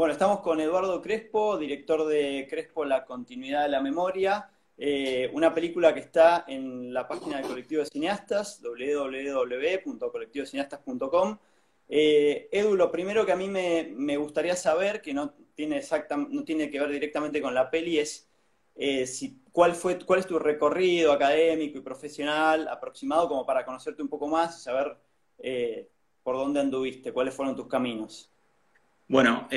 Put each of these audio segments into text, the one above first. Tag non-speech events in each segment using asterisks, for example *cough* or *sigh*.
Bueno, estamos con Eduardo Crespo, director de Crespo La Continuidad de la Memoria, eh, una película que está en la página del colectivo de cineastas, www.colectivocineastas.com. Eh, Edu, lo primero que a mí me, gustaría saber, que no tiene, no tiene que ver directamente con la peli, es eh, cuál, fue, cuál es tu recorrido académico y profesional aproximado como para conocerte un poco más y saber por dónde anduviste, cuáles fueron tus caminos. Bueno,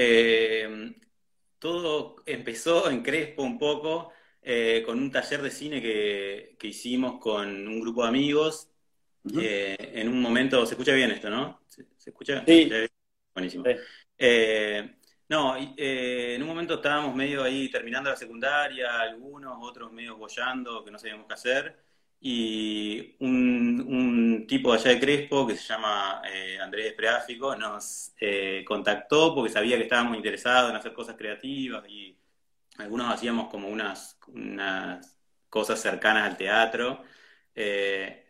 todo empezó en Crespo un poco eh, con un taller de cine que, hicimos con un grupo de amigos. Eh, en un momento, se escucha bien esto, ¿no? ¿Se, escucha? Sí. Buenísimo. Eh, no, en un momento estábamos medio ahí terminando la secundaria, algunos, otros medio bollando, que no sabíamos qué hacer. Y un, tipo allá de Crespo, que se llama Andrés Preáfico, nos contactó porque sabía que estábamos interesados en hacer cosas creativas y algunos hacíamos como unas, unas cosas cercanas al teatro. Eh,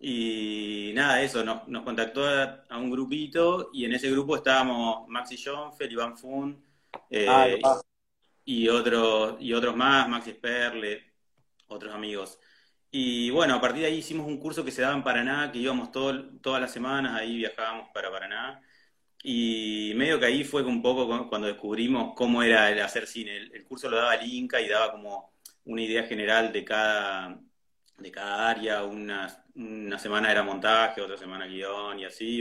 y nada, eso, nos, contactó a, un grupito y en ese grupo estábamos Maxi Schoenfeld, Iván Fun eh, ah, y, otros, y otros más, Maxi Sperle, otros amigos. Y bueno, a partir de ahí hicimos un curso que se daba en Paraná, que íbamos todas las semanas, ahí viajábamos para Paraná. Y medio que ahí fue un poco cuando descubrimos cómo era el hacer cine. El, curso lo daba el Inca y daba como una idea general de cada, de cada área. Una, una semana era montaje, otra semana guion y así.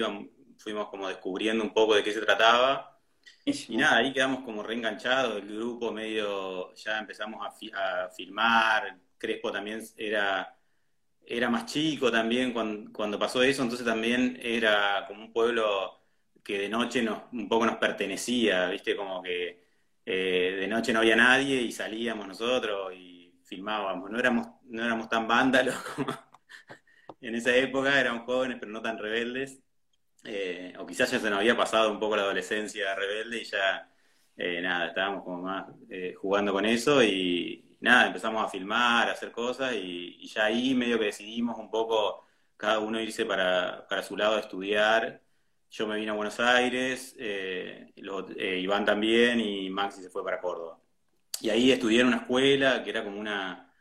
fuimos como descubriendo un poco de qué se trataba. Y nada, ahí quedamos como reenganchados, el grupo medio, ya empezamos a, a filmar, Crespo también era, era más chico también cuando, pasó eso, entonces también era como un pueblo que de noche nos, un poco nos pertenecía, ¿viste? Como que eh, de noche no había nadie y salíamos nosotros y filmábamos. No éramos, no éramos tan vándalos como *laughs* en esa época, éramos jóvenes pero no tan rebeldes. Eh, o quizás ya se nos había pasado un poco la adolescencia rebelde y ya, eh, nada, estábamos como más jugando con eso y nada, empezamos a filmar, a hacer cosas y, ya ahí medio que decidimos un poco cada uno irse para, para su lado a estudiar yo me vine a Buenos Aires, eh, eh, Iván también y Maxi se fue para Córdoba. Y ahí estudié en una escuela que era como una,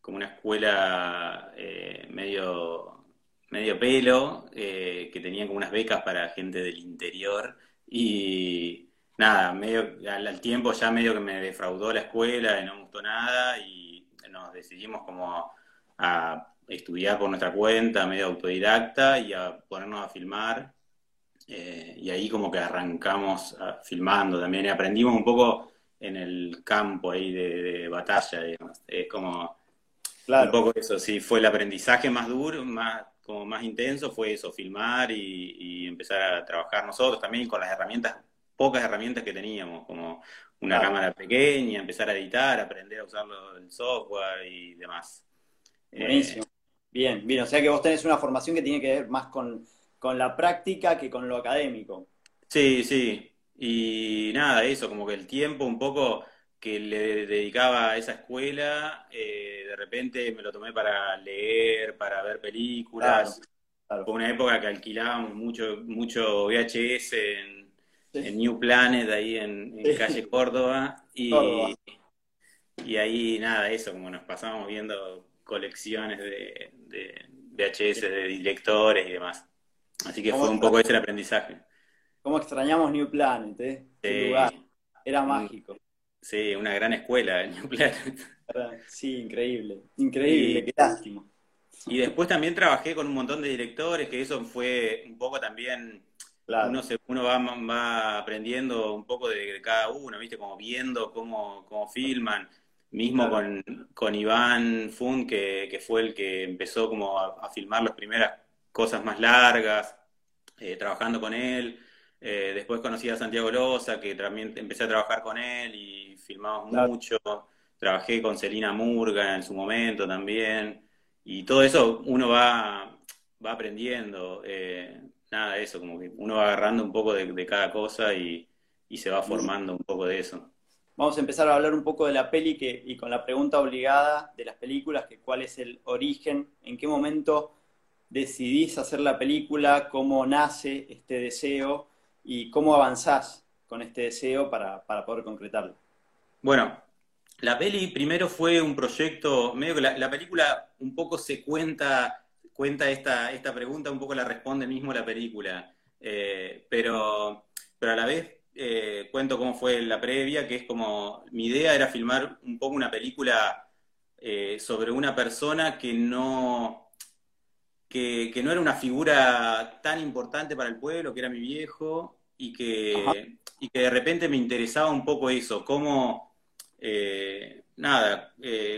como una escuela eh, medio, medio pelo, que tenía como unas becas para gente del interior. Y nada, medio al, tiempo ya medio que me defraudó la escuela y no me gustó nada y nos decidimos como a estudiar por nuestra cuenta, medio autodidacta y a ponernos a filmar eh, y ahí como que arrancamos filmando también. Y aprendimos un poco en el campo ahí de, batalla, Es como un poco eso, sí, fue el aprendizaje más duro, más como más intenso, fue eso, filmar y, empezar a trabajar nosotros también con las herramientas, pocas herramientas que teníamos, como una cámara pequeña, empezar a editar, aprender a usar el software y demás. Buenísimo. bien, bien, o sea que vos tenés una formación que tiene que ver más con con la práctica que con lo académico. Sí, sí. Y nada, eso, como que el tiempo un poco que le dedicaba a esa escuela, eh, de repente me lo tomé para leer, para ver películas. Fue una época que alquilábamos mucho, mucho VHS en, New Planet, ahí en, calle Córdoba. Y, y ahí nada, eso, como nos pasábamos viendo colecciones de, de VHS de directores y demás. Así que fue un poco ese el aprendizaje. ¿Cómo extrañamos New Planet, eh? lugar. Era mágico. Sí, una gran escuela, New Planet. Sí, increíble. Increíble, qué lástima. Y después también trabajé con un montón de directores, que eso fue un poco también. Uno, se, uno va, va, aprendiendo un poco de, cada uno, ¿viste? Como viendo cómo, cómo filman. Mismo con, con, Iván Fun, que, que, fue el que empezó como a, a filmar las primeras cosas más largas, eh, trabajando con él. Eh, después conocí a Santiago Loza, que también empecé a trabajar con él y filmamos mucho. Trabajé con Celina Murga en su momento también. Y todo eso uno va, va aprendiendo. Eh, nada de eso, como que uno va agarrando un poco de, cada cosa y, se va formando un poco de eso. Vamos a empezar a hablar un poco de la peli que, y con la pregunta obligada de las películas, que cuál es el origen, en qué momento decidís hacer la película, cómo nace este deseo y cómo avanzás con este deseo para, poder concretarlo? Bueno, la peli primero fue un proyecto, medio que la, película un poco se cuenta, cuenta esta, esta pregunta, un poco la responde mismo la película, eh, pero, pero a la vez eh, cuento cómo fue la previa, que es como, mi idea era filmar un poco una película eh, sobre una persona que no, que, no era una figura tan importante para el pueblo, que era mi viejo, y que, y que de repente me interesaba un poco eso, cómo, eh, nada,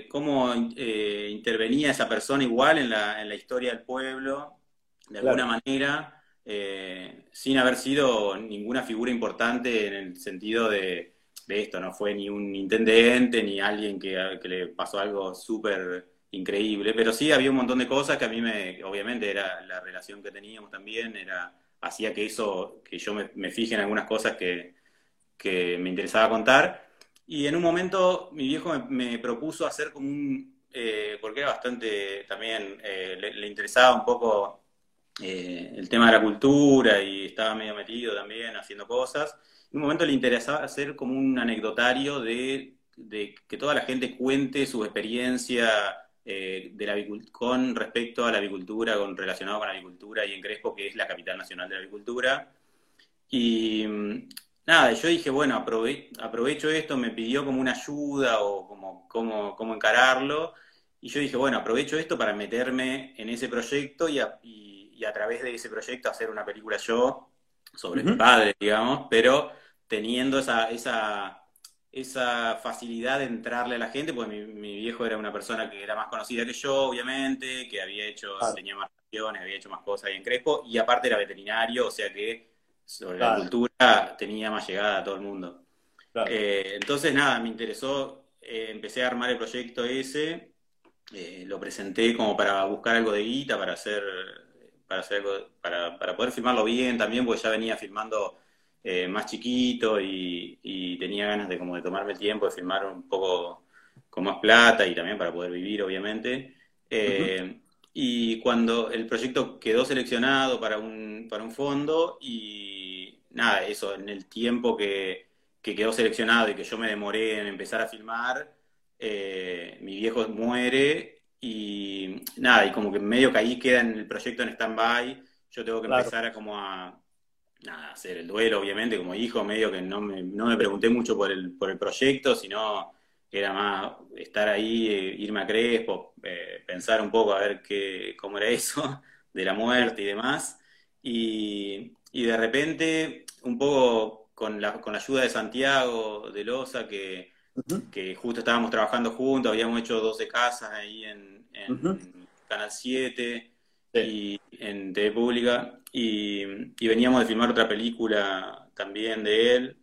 cómo intervenía esa persona igual en la, en la historia del pueblo, de alguna manera, eh, sin haber sido ninguna figura importante en el sentido de, esto, no fue ni un intendente ni alguien que, le pasó algo súper increíble, pero sí había un montón de cosas que a mí me, obviamente era la relación que teníamos también, era hacía que eso, que yo me, fije en algunas cosas que, me interesaba contar. Y en un momento mi viejo me, propuso hacer como un, eh, porque era bastante también, eh, le, interesaba un poco eh, el tema de la cultura y estaba medio metido también haciendo cosas. En un momento le interesaba hacer como un anecdotario de, que toda la gente cuente su experiencia eh, de la, con respecto a la avicultura, con, relacionado con la avicultura y en Crespo, que es la capital nacional de la avicultura. Y nada, yo dije, bueno, aprovecho esto, me pidió como una ayuda o como cómo encararlo. Y yo dije, bueno, aprovecho esto para meterme en ese proyecto y, y y a través de ese proyecto hacer una película yo sobre mi padre, digamos, pero teniendo esa, esa, esa facilidad de entrarle a la gente, porque mi, viejo era una persona que era más conocida que yo, obviamente, que había hecho, tenía más acciones, había hecho más cosas ahí en Crespo, y aparte era veterinario, o sea que sobre la cultura tenía más llegada a todo el mundo. Eh, entonces, nada, me interesó, eh, empecé a armar el proyecto ese, eh, lo presenté como para buscar algo de guita, para hacer para, hacer para, para poder filmarlo bien también, porque ya venía filmando más chiquito y, tenía ganas de como de tomarme el tiempo de filmar un poco con más plata y también para poder vivir, obviamente. Y cuando el proyecto quedó seleccionado para un, para un fondo y nada, eso, en el tiempo que, que quedó seleccionado y que yo me demoré en empezar a filmar, eh, mi viejo muere y nada, y como que medio que ahí queda en el proyecto en stand-by. Yo tengo que empezar a como a, hacer el duelo, obviamente, como hijo, medio que no me, no me pregunté mucho por el, por el proyecto, sino era más estar ahí, eh, irme a Crespo, eh, pensar un poco a ver qué, cómo era eso, *laughs* de la muerte y demás. Y, de repente, un poco con la, con la ayuda de Santiago de Loza, que, que justo estábamos trabajando juntos, habíamos hecho 12 casas ahí en, en Canal 7 y en TV Pública, y, veníamos de filmar otra película también de él.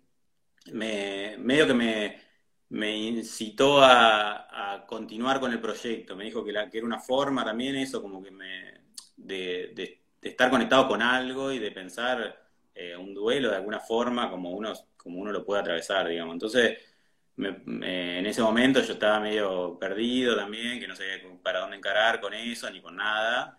Me, medio que me, me incitó a, continuar con el proyecto, me dijo que, era una forma también eso, como que me, de, estar conectado con algo y de pensar eh, un duelo de alguna forma como uno, como uno lo puede atravesar, digamos. Entonces, en ese momento yo estaba medio perdido también, que no sabía para dónde encarar con eso ni con nada.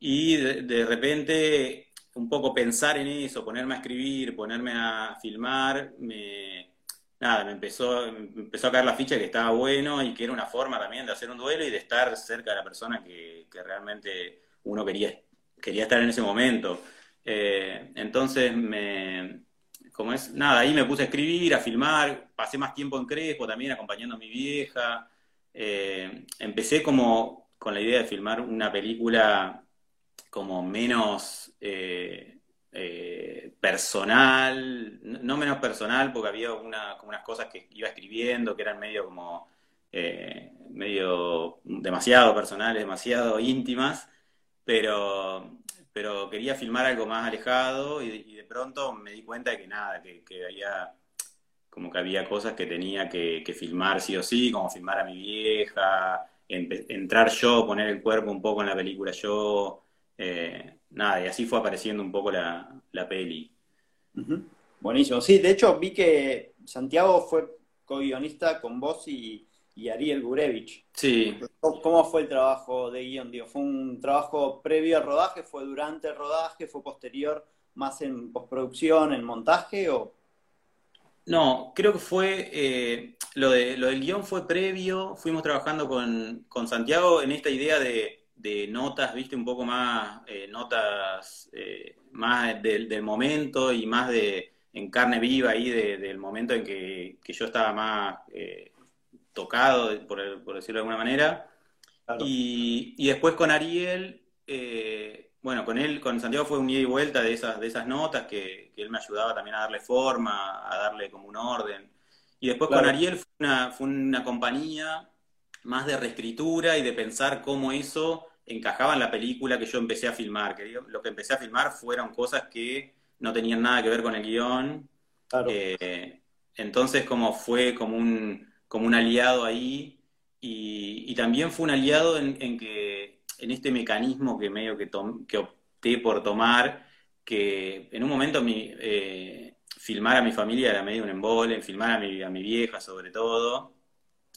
Y de, repente, un poco pensar en eso, ponerme a escribir, ponerme a filmar, me, nada, me empezó, empezó a caer la ficha que estaba bueno y que era una forma también de hacer un duelo y de estar cerca de la persona que, realmente uno quería, quería estar en ese momento. Eh, entonces me, como es, nada, ahí me puse a escribir, a filmar, pasé más tiempo en Crespo también acompañando a mi vieja. Eh, empecé como con la idea de filmar una película como menos eh, eh, personal, no menos personal, porque había una, como unas cosas que iba escribiendo que eran medio como, medio demasiado personales, demasiado íntimas, pero pero quería filmar algo más alejado y, de pronto me di cuenta de que nada, que, había como que había cosas que tenía que, filmar sí o sí, como filmar a mi vieja, entrar yo, poner el cuerpo un poco en la película yo, eh, nada, y así fue apareciendo un poco la, peli. Buenísimo, sí, de hecho vi que Santiago fue co-guionista con vos y, y Ariel Gurevich. Sí. ¿Cómo fue el trabajo de guion? ¿Fue un trabajo previo al rodaje? ¿Fue durante el rodaje? ¿Fue posterior, más en postproducción, en montaje? O... no, creo que fue, eh, lo, de, lo del guion fue previo, fuimos trabajando con, con Santiago en esta idea de, de notas, viste, un poco más, eh, notas eh, más del, del, momento y más de en carne viva ahí del momento en que, que, yo estaba más tocado, por, por, decirlo de alguna manera. Claro. Y, y, después con Ariel, bueno, con él, con Santiago fue un ida y vuelta de esas, de esas notas que, que él me ayudaba también a darle forma, a darle como un orden. Y después claro. con Ariel fue una, fue una compañía más de reescritura y de pensar cómo eso encajaba en la película que yo empecé a filmar. Que lo que empecé a filmar fueron cosas que no tenían nada que ver con el guion. Claro. Eh, entonces como fue como un, como un aliado ahí y, y también fue un aliado en, en que en este mecanismo que medio que, que opté por tomar, que en un momento mi, eh, filmar a mi familia era medio un embole, filmar a mi, a mi vieja sobre todo,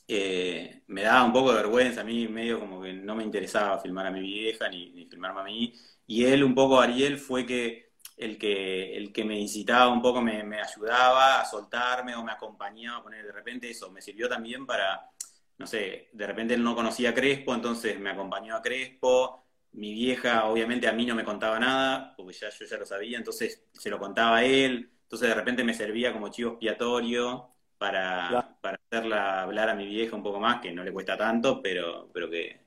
eh, me daba un poco de vergüenza, a mí medio como que no me interesaba filmar a mi vieja ni, ni filmarme a mí, y él un poco, Ariel, fue que el que, el que me incitaba un poco, me, me ayudaba a soltarme o me acompañaba a poner de repente eso, me sirvió también para no sé, de repente él no conocía a Crespo, entonces me acompañó a Crespo. Mi vieja, obviamente, a mí no me contaba nada, porque ya yo ya lo sabía, entonces se lo contaba a él. Entonces de repente me servía como chivo expiatorio para. Para hacerla hablar a mi vieja un poco más, que no le cuesta tanto, pero, pero que,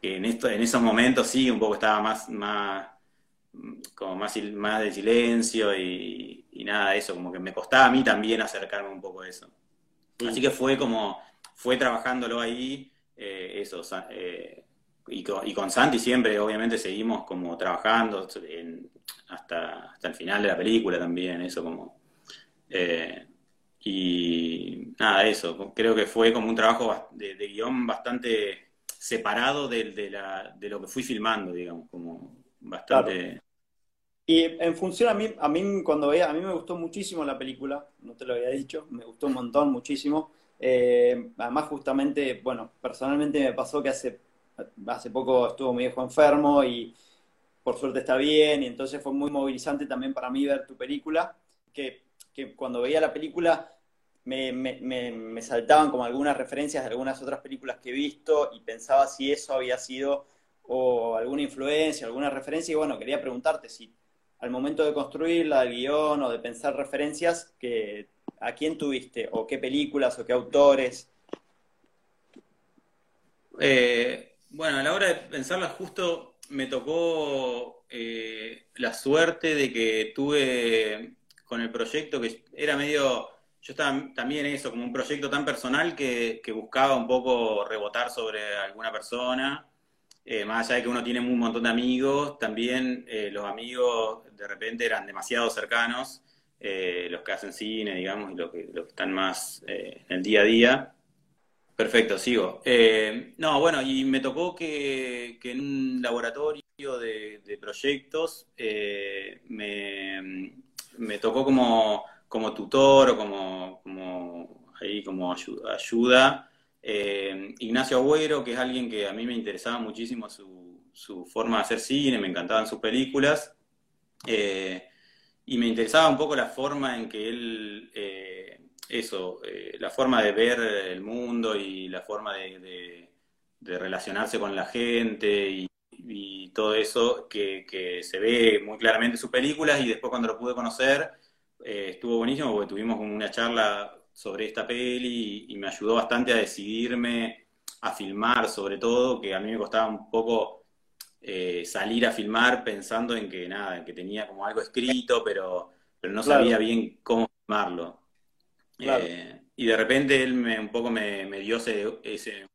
que en, esto, en esos momentos sí, un poco estaba más, más como más, más de silencio y, y nada, eso, como que me costaba a mí también acercarme un poco a eso. Sí. Así que fue como, fue trabajándolo ahí, eh, eso, eh, y, con, y, con, Santi siempre, obviamente, seguimos como trabajando en, hasta, hasta el final de la película también, eso como... Eh, y nada, eso, creo que fue como un trabajo de, guion bastante separado de, lo que fui filmando, digamos, como bastante... Y en función a mí, a mí cuando veía, a mí me gustó muchísimo la película, no te lo había dicho, me gustó un montón, muchísimo. Eh, además, justamente, bueno, personalmente me pasó que hace, hace poco estuvo mi hijo enfermo y por suerte está bien, y entonces fue muy movilizante también para mí ver tu película, que, que cuando veía la película me, me, saltaban como algunas referencias de algunas otras películas que he visto y pensaba si eso había sido o alguna influencia, alguna referencia, y bueno, quería preguntarte si al momento de construirla, el guion o de pensar referencias, que ¿A quién tuviste? ¿O qué películas o qué autores? Eh, bueno, a la hora de pensarla, justo me tocó eh, la suerte de que tuve con el proyecto que era medio. Yo estaba también eso, como un proyecto tan personal que, buscaba un poco rebotar sobre alguna persona. Eh, más allá de que uno tiene un montón de amigos, también eh, los amigos de repente eran demasiado cercanos eh, los que hacen cine, digamos, y los que, los que están más en el día a día. Perfecto, sigo. No, bueno, y me tocó que, en un laboratorio de, de proyectos me, me, tocó como, como tutor o como, como ahí como ayuda. eh, Ignacio Agüero, que es alguien que a mí me interesaba muchísimo su, su forma de hacer cine, me encantaban sus películas. Eh, y me interesaba un poco la forma en que él, eh, eso, la forma de ver el mundo y la forma de, de, de relacionarse con la gente y, y todo eso que, que, se ve muy claramente en sus películas y después cuando lo pude conocer eh, estuvo buenísimo porque tuvimos una charla sobre esta peli y, y me ayudó bastante a decidirme a filmar sobre todo, que a mí me costaba un poco eh, salir a filmar pensando en que nada, en que tenía como algo escrito, pero, pero no claro. sabía bien cómo filmarlo. Claro. Eh, y de repente él me, un poco me, me dio ese, ese,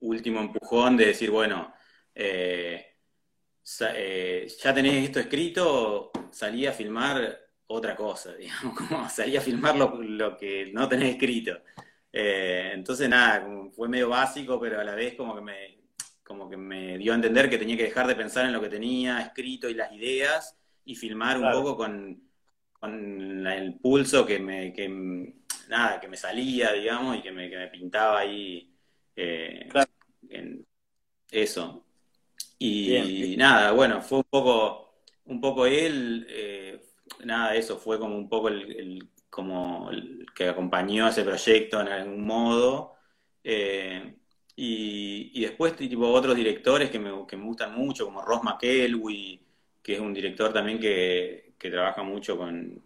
último empujón de decir, bueno, eh, eh, ya tenés esto escrito, salí a filmar otra cosa, *laughs* digamos, como salí a filmar lo, lo que no tenés escrito. Eh, entonces, nada, fue medio básico, pero a la vez como que me, como que me dio a entender que tenía que dejar de pensar en lo que tenía escrito y las ideas y filmar claro. un poco con, con el pulso que me, que, nada, que me salía, digamos, y que me, que me pintaba ahí eh, claro. en eso. Y bien, nada, bueno, fue un poco, un poco él, eh, nada, eso fue como un poco el, el como que acompañó ese proyecto en algún modo. Eh, y, después tipo otros directores que me, gustan mucho, como Ross McElwee, que es un director también que, trabaja mucho con,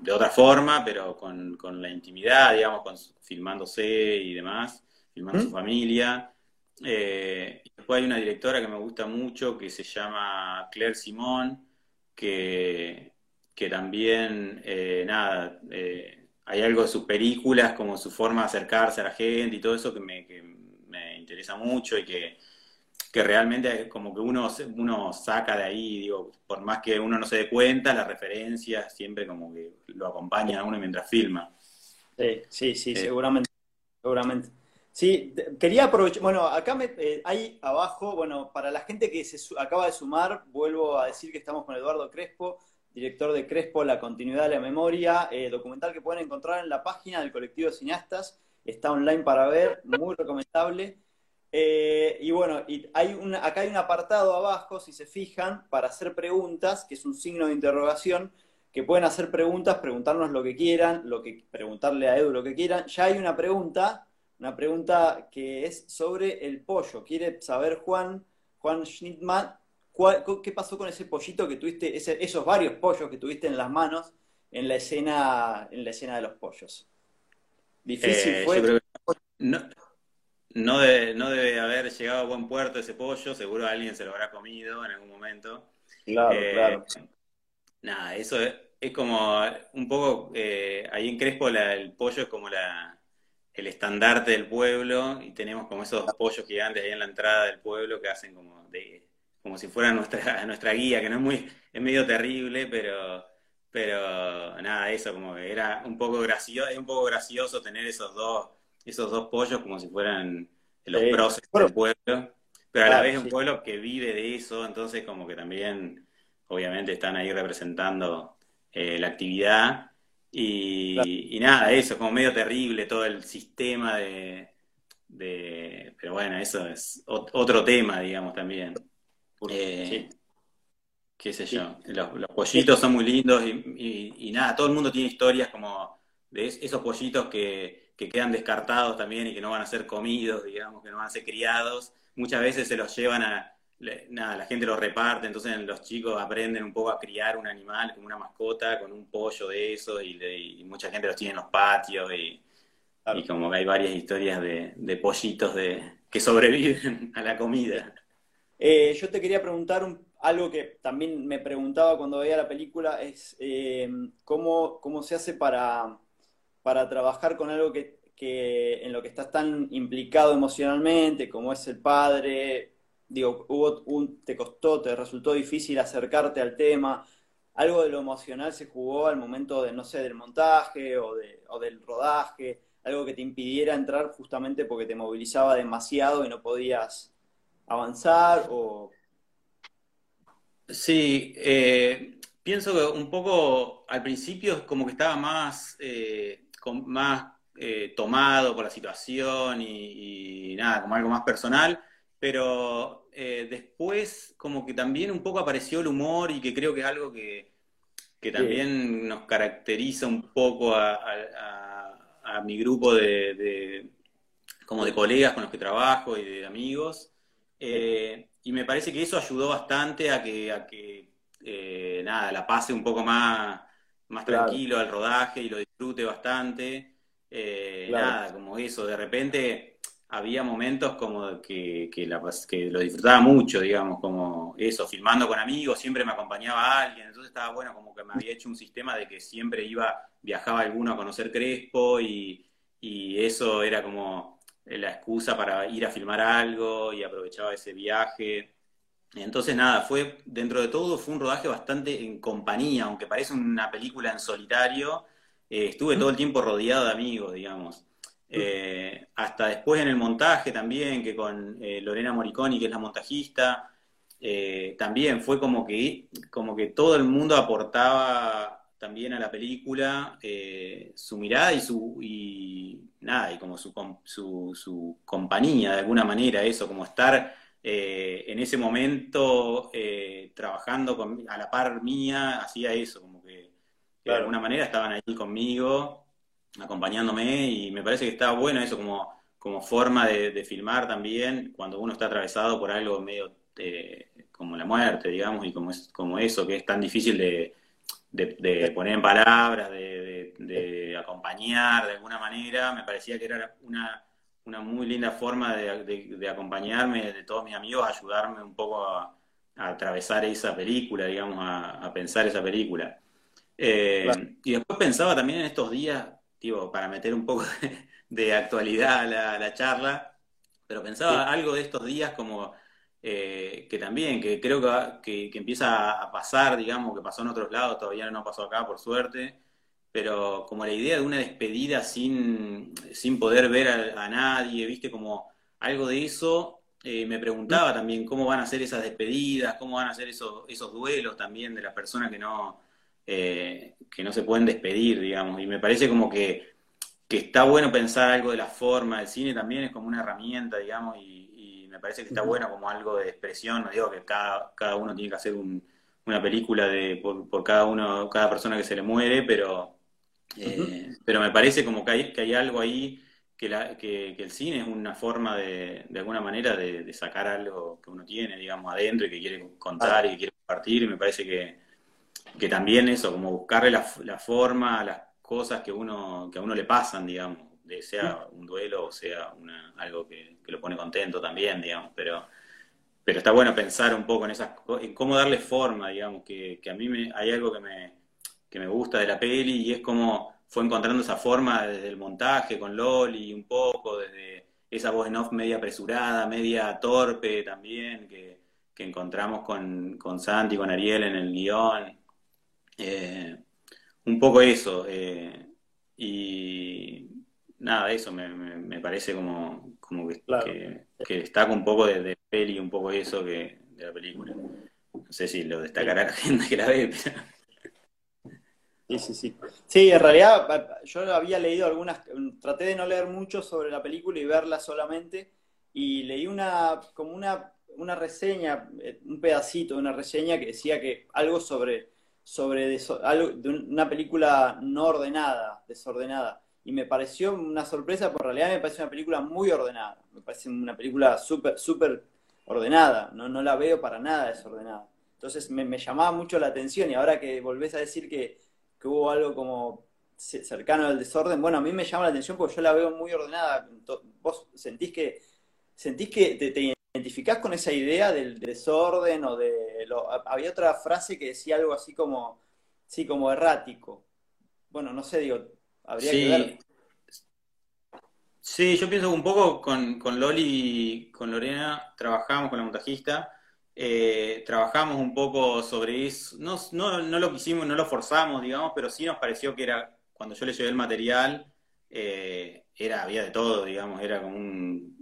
de otra forma, pero con, la intimidad, digamos, con, filmándose y demás, filmando su ¿Mm? familia. Eh, después hay una directora que me gusta mucho que se llama Claire Simon, que, que también, eh, nada, eh, hay algo de sus películas, como su forma de acercarse a la gente y todo eso que me, me interesa mucho y que, que realmente como que uno, uno saca de ahí, digo, por más que uno no se dé cuenta, las referencias siempre como que lo acompañan a uno mientras filma. Sí, sí, sí, seguramente, seguramente. Sí, quería aprovechar, bueno, acá me, eh, hay abajo, bueno, para la gente que se acaba de sumar, vuelvo a decir que estamos con Eduardo Crespo, director de Crespo, La Continuidad de la Memoria, eh, documental que pueden encontrar en la página del colectivo de cineastas, está online para ver, muy recomendable. Eh, y bueno, y hay acá hay un apartado abajo, si se fijan, para hacer preguntas, que es un signo de interrogación, que pueden hacer preguntas, preguntarnos lo que quieran, lo que, preguntarle a Edu lo que quieran. Ya hay una pregunta una pregunta que es sobre el pollo. Quiere saber Juan, Juan Schnittmann, ¿qué pasó con ese pollito que tuviste, esos varios pollos que tuviste en las manos en la escena, en la escena de los pollos? Difícil eh, fue. no, no, debe, haber llegado a buen puerto ese pollo, seguro alguien se lo habrá comido en algún momento. Claro, eh, claro. Nada, eso es, como un poco, eh, ahí en Crespo el pollo es como la, el estandarte del pueblo y tenemos como esos pollos gigantes ahí en la entrada del pueblo que hacen como de como si fuera nuestra *laughs* nuestra guía, que no es muy es medio terrible, pero pero nada, eso como que era un poco gracioso, es un poco gracioso tener esos dos esos dos pollos como si fueran los próceres del pueblo, pero a la vez es un pueblo que vive de eso, entonces como que también obviamente están ahí representando eh, la actividad y, nada, eso, como medio terrible todo el sistema de, pero bueno, eso es otro tema, digamos, también. Eh, qué sé yo, los, pollitos son muy lindos y, nada, todo el mundo tiene historias como de esos pollitos que, que quedan descartados también y que no van a ser comidos, digamos, que no van a ser criados. Muchas veces se los llevan a, nada, la gente lo reparte, entonces los chicos aprenden un poco a criar un animal como una mascota, con un pollo de eso, y, mucha gente los tiene en los patios, y, como que hay varias historias de, pollitos de, que sobreviven *laughs* a la comida. Eh, yo te quería preguntar algo que también me preguntaba cuando veía la película, es eh, ¿cómo, cómo, se hace para, para trabajar con algo que, que en lo que estás tan implicado emocionalmente, como es el padre, digo, hubo un, te costó, te resultó difícil acercarte al tema, algo de lo emocional se jugó al momento de, no sé, del montaje o, de, o del rodaje, algo que te impidiera entrar justamente porque te movilizaba demasiado y no podías avanzar o... Sí, eh, pienso que un poco al principio como que estaba más, eh, más eh, tomado por la situación y, nada, como algo más personal, pero eh, después como que también un poco apareció el humor y que creo que es algo que, también nos caracteriza un poco a, mi grupo de, como de colegas con los que trabajo y de amigos. Eh, y me parece que eso ayudó bastante a que, a que eh, nada, la pase un poco más, más tranquilo al rodaje y lo disfrute bastante. Nada, como eso, de repente había momentos como que, que, lo disfrutaba mucho, digamos, como eso, filmando con amigos, siempre me acompañaba alguien, entonces estaba bueno, como que me había hecho un sistema de que siempre iba, viajaba alguno a conocer Crespo y, eso era como la excusa para ir a filmar algo y aprovechaba ese viaje. Entonces, nada, fue, dentro de todo, fue un rodaje bastante en compañía, aunque parece una película en solitario, eh, estuve todo el tiempo rodeado de amigos, digamos. Eh, hasta después en el montaje también, que con eh, Lorena Moriconi, que es la montajista, eh, también fue como que, como que todo el mundo aportaba también a la película su mirada y su y nada, y como su, su, su compañía de alguna manera, eso, como estar en ese momento trabajando con, a la par mía, hacía eso, como que que de alguna manera estaban ahí conmigo, acompañándome, y me parece que está bueno eso como, como forma de, filmar también, cuando uno está atravesado por algo medio eh, como la muerte, digamos, y como, es, como eso, que es tan difícil de, de poner en palabras, de, acompañar de alguna manera, me parecía que era una, una muy linda forma de, acompañarme, de todos mis amigos, ayudarme un poco a, atravesar esa película, digamos, a, pensar esa película. Eh, y después pensaba también en estos días, digo, para meter un poco *laughs* de, actualidad a la, charla, pero pensaba algo de estos días como eh, que también, que creo que, que, empieza a pasar, digamos, que pasó en otros lados, todavía no pasó acá, por suerte, pero como la idea de una despedida sin, sin poder ver a, nadie, viste, como algo de eso, eh, me preguntaba también cómo van a ser esas despedidas, cómo van a ser esos, esos duelos también de las personas que no, eh, que no se pueden despedir, digamos, y me parece como que, que está bueno pensar algo de la forma, el cine también es como una herramienta, digamos, y, me parece que está bueno como algo de expresión, no digo que cada, cada uno tiene que hacer una película de, por, por, cada uno, cada persona que se le muere, pero eh, pero me parece como que hay, que hay algo ahí, que, la, que, el cine es una forma de, de alguna manera de, sacar algo que uno tiene, digamos, adentro y que quiere contar y que quiere compartir. Y me parece que, que también eso, como buscarle la, la, forma a las cosas que, uno, que a uno le pasan, digamos, de sea un duelo o sea una, algo que, que lo pone contento también, digamos, pero pero está bueno pensar un poco en esas en cómo darle forma, digamos, que, que a mí me, hay algo que me, que me gusta de la peli y es como fue encontrando esa forma desde el montaje con Loli un poco, desde esa voz en off media apresurada, media torpe también, que, encontramos con, con Santi, con Ariel en el guion. Eh, un poco eso. Eh, y nada, eso me, me, parece como, como que, que, destaca un poco de, de, peli, un poco eso que de la película. No sé si lo destacará la gente que la ve, pero... Sí, sí, sí. Sí, en realidad yo había leído algunas, traté de no leer mucho sobre la película y verla solamente, y leí una, como una, una reseña, eh, un pedacito de una reseña que decía que algo sobre, sobre algo, de una película no ordenada, desordenada, y me pareció una sorpresa, porque en realidad me parece una película muy ordenada, me parece una película súper, súper ordenada, no, no la veo para nada desordenada. Entonces me, llamaba mucho la atención y ahora que volvés a decir que que hubo algo como cercano al desorden. Bueno, a mí me llama la atención porque yo la veo muy ordenada. ¿Vos sentís que, sentís que te, identificás con esa idea del desorden o de... había otra frase que decía algo así como, sí, como errático. Bueno, no sé, digo, habría que ver. Sí, yo pienso un poco con, con Loli y con Lorena trabajamos con la montajista eh, trabajamos un poco sobre eso, no, no, no, lo quisimos, no lo forzamos, digamos, pero sí nos pareció que era, cuando yo le llevé el material, eh, era, había de todo, digamos, era como un,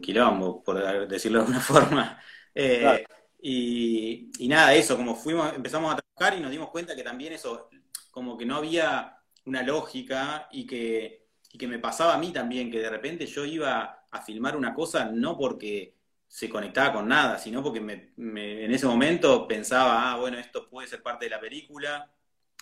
quilombo, por decirlo de alguna *laughs* forma. Eh, y, y, nada, eso, como fuimos, empezamos a trabajar y nos dimos cuenta que también eso, como que no había una lógica y que, y que me pasaba a mí también, que de repente yo iba a filmar una cosa no porque se conectaba con nada, sino porque me, en ese momento pensaba, ah, bueno, esto puede ser parte de la película.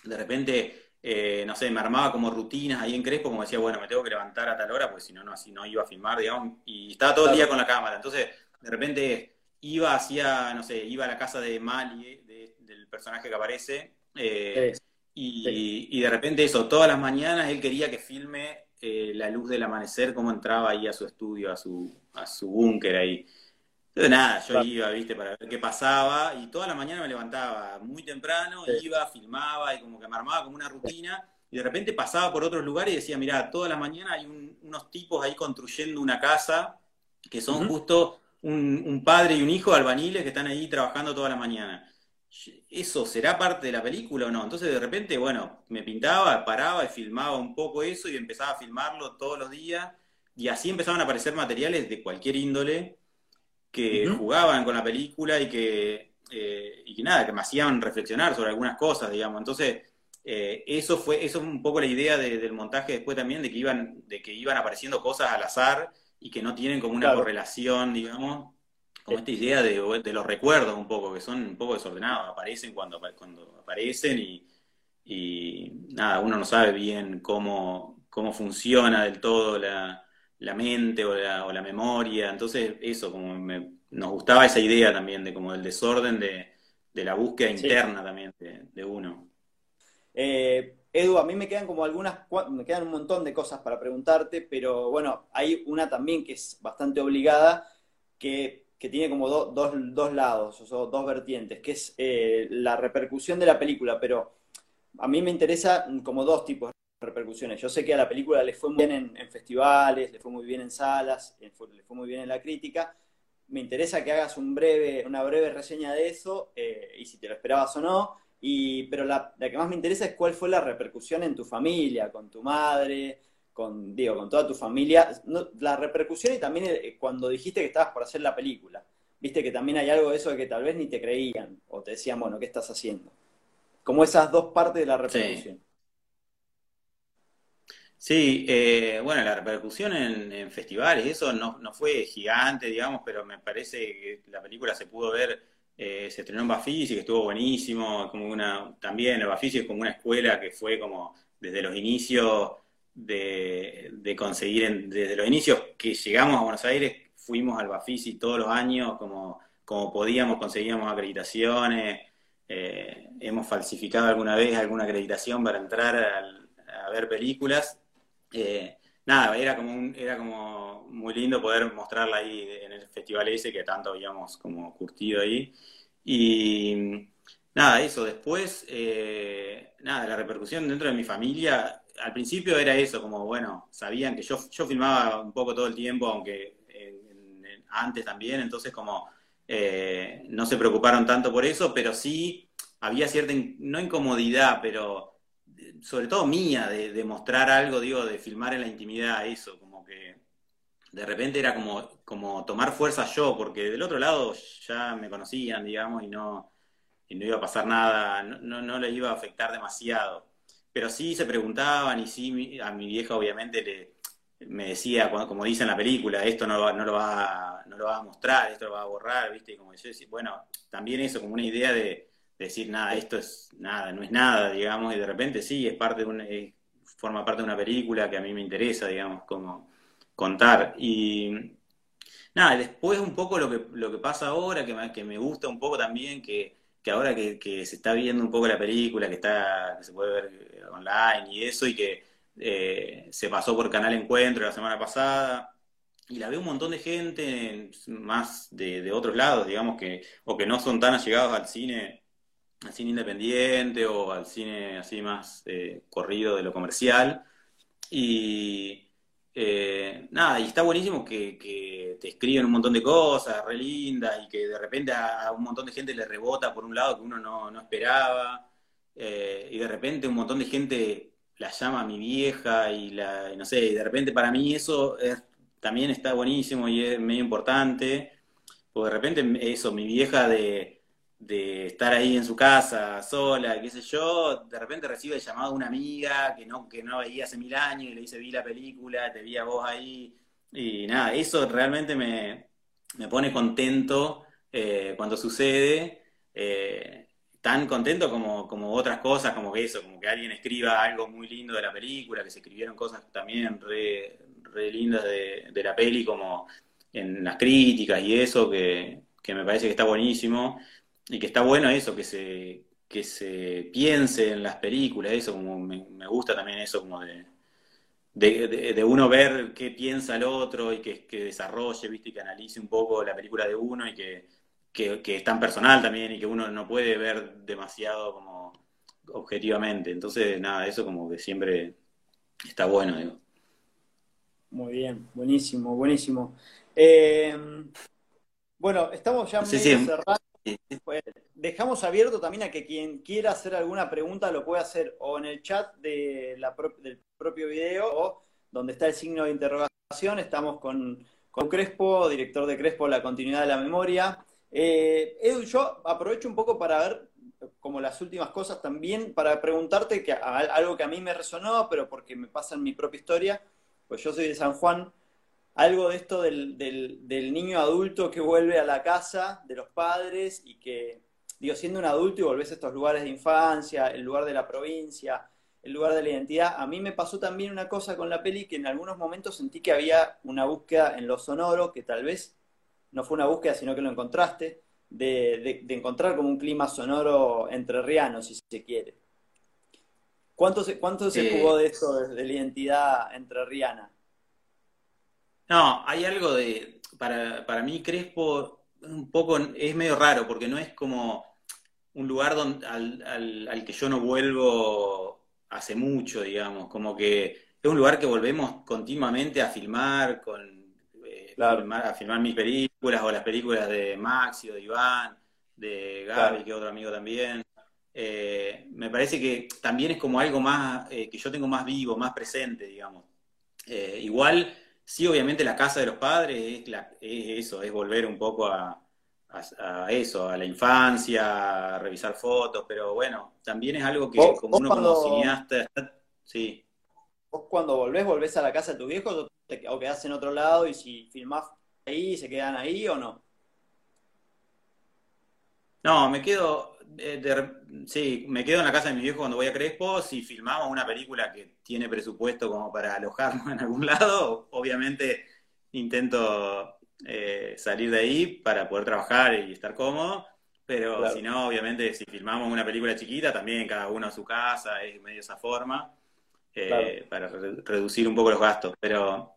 De repente, eh, no sé, me armaba como rutinas ahí en Crespo, como decía, bueno, me tengo que levantar a tal hora, porque si no, no, así no iba a filmar, digamos, y estaba todo el día con la cámara. Entonces, de repente iba hacia, no sé, iba a la casa de Mali, del personaje que aparece, eh, y, y, de repente eso, todas las mañanas él quería que filme eh, la luz del amanecer, cómo entraba ahí a su estudio, a su, a su búnker ahí. Entonces nada, yo iba, viste, para ver qué pasaba y toda la mañana me levantaba muy temprano, iba, filmaba y como que me armaba como una rutina y de repente pasaba por otros lugares y decía, mira, toda la mañana hay unos tipos ahí construyendo una casa que son justo un, padre y un hijo albañiles que están ahí trabajando toda la mañana. ¿Eso será parte de la película o no? Entonces de repente, bueno, me pintaba, paraba y filmaba un poco eso y empezaba a filmarlo todos los días y así empezaban a aparecer materiales de cualquier índole que jugaban con la película y que, eh, y que nada, que me hacían reflexionar sobre algunas cosas, digamos. Entonces, eh, eso fue, eso es un poco la idea del montaje después también, de que iban, de que iban apareciendo cosas al azar y que no tienen como una correlación, digamos, como esta idea de, los recuerdos un poco, que son un poco desordenados, aparecen cuando, cuando aparecen y, y nada, uno no sabe bien cómo, cómo funciona del todo la, mente o la, o la, memoria. Entonces, eso, como nos gustaba esa idea también de como el desorden de, la búsqueda interna también de, uno. Eh, Edu, a mí me quedan como algunas, me quedan un montón de cosas para preguntarte, pero bueno, hay una también que es bastante obligada, que, tiene como dos, lados, o dos vertientes, que es eh, la repercusión de la película, pero a mí me interesa como dos tipos de repercusiones. Yo sé que a la película le fue muy bien en, festivales, le fue muy bien en salas, le fue, muy bien en la crítica. Me interesa que hagas un breve, una breve reseña de eso, eh, y si te lo esperabas o no. Y, pero la, que más me interesa es cuál fue la repercusión en tu familia, con tu madre, con, digo, con toda tu familia. la repercusión y también eh, cuando dijiste que estabas por hacer la película. Viste que también hay algo de eso de que tal vez ni te creían o te decían, bueno, ¿qué estás haciendo? como esas dos partes de la repercusión. Sí, eh, bueno, la repercusión en, festivales, eso no, fue gigante, digamos, pero me parece que la película se pudo ver, eh, se estrenó en Bafisi, que estuvo buenísimo, como una, también el Bafisi es como una escuela que fue como desde los inicios de, conseguir, desde los inicios que llegamos a Buenos Aires, fuimos al Bafisi todos los años, como, como podíamos, conseguíamos acreditaciones, eh, hemos falsificado alguna vez alguna acreditación para entrar a, ver películas. Nada, era como, era como muy lindo poder mostrarla ahí en el festival ese que tanto habíamos como curtido ahí. Y nada, eso. Después, eh, nada, la repercusión dentro de mi familia, al principio era eso, como bueno, sabían que yo, yo filmaba un poco todo el tiempo, aunque antes también, entonces como eh, no se preocuparon tanto por eso, pero sí había cierta, no incomodidad, pero sobre todo mía, de, mostrar algo, digo, de filmar en la intimidad, eso, como que de repente era como, como tomar fuerza yo, porque del otro lado ya me conocían, digamos, y no, y no iba a pasar nada, no, no, le iba a afectar demasiado. Pero sí se preguntaban y sí a mi vieja obviamente le, me decía, como dice en la película, esto no, no, lo va, no lo va a mostrar, esto lo va a borrar, ¿viste? como yo decía, bueno, también eso, como una idea de, decir, nada, esto es nada, no es nada, digamos, y de repente sí, es parte de una, forma parte de una película que a mí me interesa, digamos, como contar. Y nada, después un poco lo que, lo que pasa ahora, que me, que me gusta un poco también, que, que ahora que, se está viendo un poco la película, que, está, que se puede ver online y eso, y que eh, se pasó por Canal Encuentro la semana pasada, y la ve un montón de gente, más de, otros lados, digamos, que, o que no son tan allegados al cine, al cine independiente o al cine así más eh, corrido de lo comercial. Y eh, nada, y está buenísimo que, te escriben un montón de cosas re lindas y que de repente a, un montón de gente le rebota por un lado que uno no, esperaba. y de repente un montón de gente la llama mi vieja y la, no sé, y de repente para mí eso también está buenísimo y es medio importante, porque de repente eso, mi vieja de, de estar ahí en su casa sola, qué sé yo, de repente recibe el llamado de una amiga que no, que no veía hace mil años y le dice, vi la película, te vi a vos ahí, y nada, eso realmente me, me pone contento eh, cuando sucede. Eh, tan contento como, como otras cosas, como que eso, como que alguien escriba algo muy lindo de la película, que se escribieron cosas también re, lindas de, la peli, como en las críticas y eso, que, me parece que está buenísimo, y que está bueno eso, que se, que se piense en las películas, eso, como me, gusta también eso, como de, de, uno ver qué piensa el otro y que, que desarrolle, viste, y que analice un poco la película de uno y que que, es tan personal también y que uno no puede ver demasiado como objetivamente. Entonces, nada, eso como que siempre está bueno, digo. Muy bien, buenísimo, buenísimo. Eh, bueno, estamos ya muy cerrando. Dejamos abierto también a que quien quiera hacer alguna pregunta lo pueda hacer o en el chat del propio video o donde está el signo de interrogación. Estamos con, con Crespo, director de Crespo, La Continuidad de la Memoria. Eh, Edu, yo aprovecho un poco para ver como las últimas cosas también, para preguntarte que, algo que a mí me resonó, pero porque me pasa en mi propia historia, pues yo soy de San Juan, algo de esto del, niño adulto que vuelve a la casa de los padres y que digo, siendo un adulto y volvés a estos lugares de infancia, el lugar de la provincia, el lugar de la identidad, a mí me pasó también una cosa con la peli que en algunos momentos sentí que había una búsqueda en lo sonoro, que tal vez no fue una búsqueda, sino que lo encontraste, de, encontrar como un clima sonoro entrerriano, si se quiere. ¿Cuánto se, cuánto se jugó de esto, de la identidad entrerriana? No, hay algo de, para, para mí Crespo un poco es medio raro, porque no es como un lugar donde, al, al, que yo no vuelvo hace mucho, digamos, como que es un lugar que volvemos continuamente a filmar, con, eh, a filmar mis películas o las películas de Maxi o de Iván, de Gaby, que otro amigo también. Eh, me parece que también es como algo más, eh, que yo tengo más vivo, más presente, digamos. igual Sí, obviamente la casa de los padres es, eso, es volver un poco a, eso, a la infancia, a revisar fotos, pero bueno, también es algo que como uno como cineasta, sí. ¿Vos cuando volvés, volvés a la casa de tu viejo o, te, quedás en otro lado y si filmás ahí, se quedan ahí o no? No, me quedo, eh, sí, me quedo en la casa de mi viejo cuando voy a Crespo. Si filmamos una película que tiene presupuesto como para alojarnos en algún lado, obviamente intento eh, salir de ahí para poder trabajar y estar cómodo. Pero si no, obviamente, si filmamos una película chiquita, también cada uno a su casa, es medio esa forma, eh, para reducir un poco los gastos. Pero,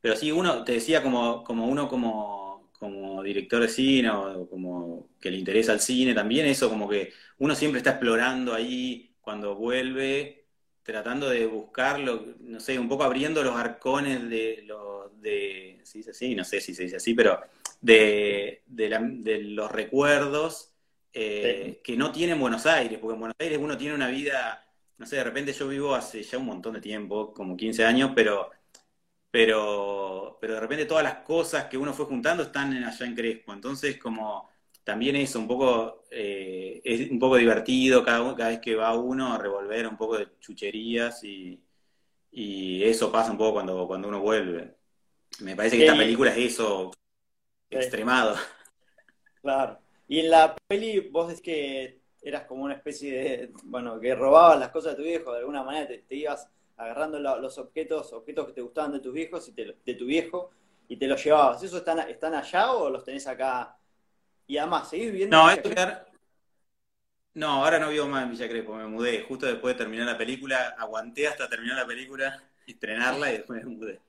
pero sí, uno, te decía, como, como uno como como director de cine o como que le interesa el cine, también eso como que uno siempre está explorando ahí cuando vuelve, tratando de buscarlo, no sé, un poco abriendo los arcones de los, de, ¿se dice así? No sé si se dice así, pero de, los recuerdos eh, que no tiene Buenos Aires, porque en Buenos Aires uno tiene una vida, no sé, de repente yo vivo hace ya un montón de tiempo, como 15 años, pero pero, pero de repente todas las cosas que uno fue juntando están allá en Crespo. Entonces, como también eso, un poco, eh, es un poco divertido cada, cada, vez que va uno a revolver un poco de chucherías y, eso pasa un poco cuando, cuando uno vuelve. Me parece que esta película es eso, extremado. Claro. Y en la peli vos es que eras como una especie de, bueno, que robabas las cosas de tu viejo, de alguna manera te ibas agarrando los objetos, objetos que te gustaban de tus viejos y de tu viejo y te los llevabas. ¿Esos están, están allá o los tenés acá? Y además, ¿seguís viviendo? No, no, ahora no vivo más en Villa Crespo, me mudé. Justo después de terminar la película, aguanté hasta terminar la película, *laughs* estrenarla y después me mudé.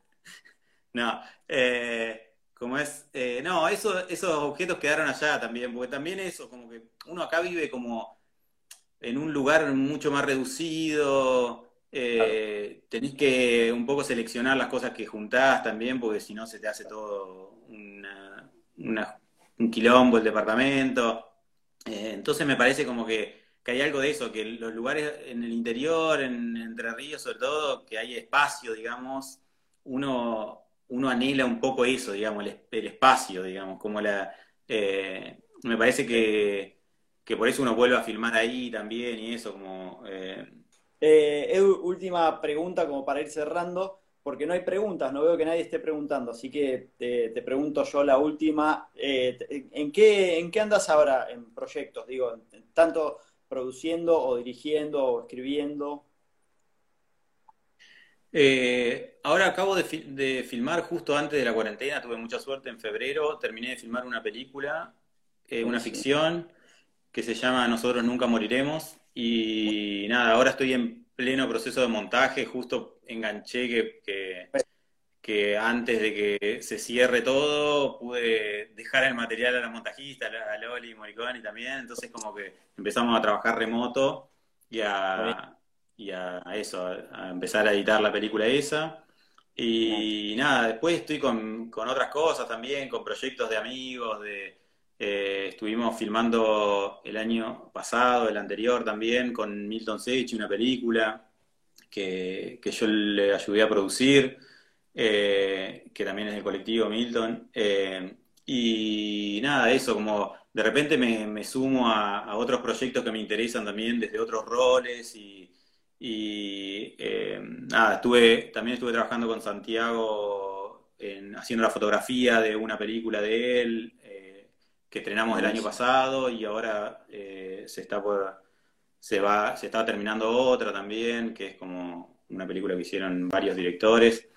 No, eh, como es, eh, no, eso, esos objetos quedaron allá también, porque también eso, como que uno acá vive como en un lugar mucho más reducido, eh, tenés que un poco seleccionar las cosas que juntás también, porque si no se te hace todo un quilombo el departamento. Eh, entonces me parece como que, hay algo de eso, que los lugares en el interior, en Entre Ríos sobre todo, que hay espacio, digamos, uno, uno anhela un poco eso, digamos, el, espacio, digamos, como la... Eh, me parece que, que, por eso uno vuelve a filmar ahí también y eso, como... Eh, última pregunta como para ir cerrando, porque no hay preguntas, no veo que nadie esté preguntando, así que te, pregunto yo la última. Eh, ¿en, qué, ¿En qué andas ahora en proyectos? Digo, tanto produciendo o dirigiendo o escribiendo. Eh, ahora acabo de, filmar justo antes de la cuarentena, tuve mucha suerte en febrero, terminé de filmar una película, una ficción que se llama Nosotros Nunca Moriremos, y nada, ahora estoy en pleno proceso de montaje, justo enganché que, que, antes de que se cierre todo pude dejar el material a la montajista, a Loli y Moriconi también, entonces como que empezamos a trabajar remoto y a, y a eso, a empezar a editar la película esa. Y nada, después estoy con, con otras cosas también, con proyectos de amigos, de, eh, estuvimos filmando el año pasado, el anterior también, con Milton Sechi, una película que, yo le ayudé a producir, eh, que también es del colectivo Milton. Eh, y nada, eso, como de repente me, sumo a, otros proyectos que me interesan también desde otros roles y, nada, estuve, también estuve trabajando con Santiago en, haciendo la fotografía de una película de él que estrenamos el año pasado y ahora eh, se está por, se va, se está terminando otra también, que es como una película que hicieron varios directores.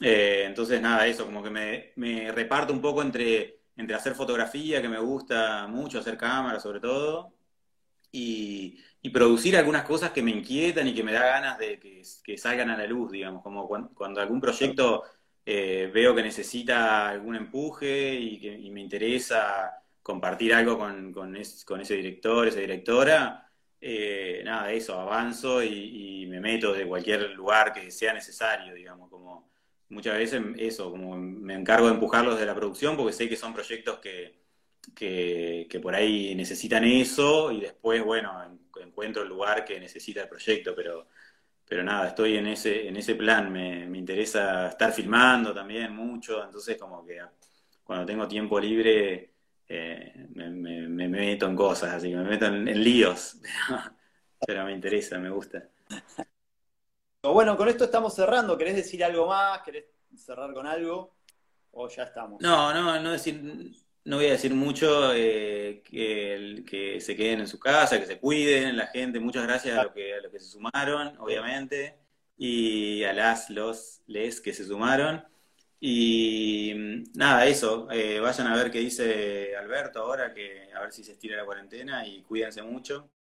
Eh, entonces, nada, eso, como que me, me, reparto un poco entre, entre hacer fotografía, que me gusta mucho, hacer cámara sobre todo, y, y producir algunas cosas que me inquietan y que me da ganas de que, que salgan a la luz, digamos, como cuando, algún proyecto eh, veo que necesita algún empuje y que y me interesa compartir algo con, con, ese director, esa directora, eh, nada, eso, avanzo y, me meto de cualquier lugar que sea necesario, digamos, como muchas veces eso, como me encargo de empujarlos de la producción porque sé que son proyectos que, que, por ahí necesitan eso y después, bueno, encuentro el lugar que necesita el proyecto, pero, pero nada, estoy en ese, en ese plan, me, me interesa estar filmando también mucho, entonces como que cuando tengo tiempo libre eh, me, me, meto en cosas, así que me meto en, en líos, *laughs* pero me interesa, me gusta. Bueno, con esto estamos cerrando. ¿Querés decir algo más? ¿Querés cerrar con algo? ¿O ya estamos? No, no, no decir, no voy a decir mucho, eh, que, que, se queden en su casa, que se cuiden, la gente. Muchas gracias a los que, a los que se sumaron, obviamente, y a las, los, les que se sumaron. Y nada, eso, eh, vayan a ver qué dice Alberto ahora, que a ver si se estira la cuarentena y cuídense mucho.